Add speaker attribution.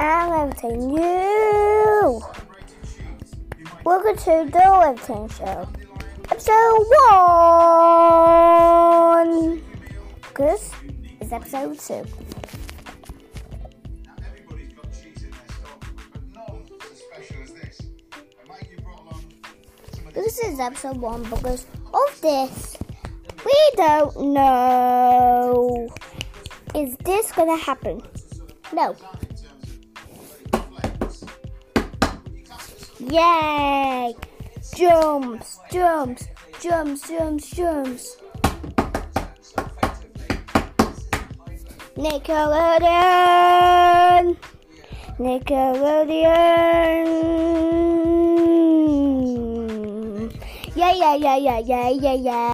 Speaker 1: everything new. Welcome to the Everything Show, episode one. This is episode two.
Speaker 2: Now, everybody's got cheese in their stock, but none as special as this. You
Speaker 1: is episode one because of this. We don't know. Is this gonna happen? No. Yay! Jumps, jumps, jumps, jumps, jumps. Nickelodeon! Nickelodeon! Yeah, yeah, yeah, yeah, yeah, yeah, yeah.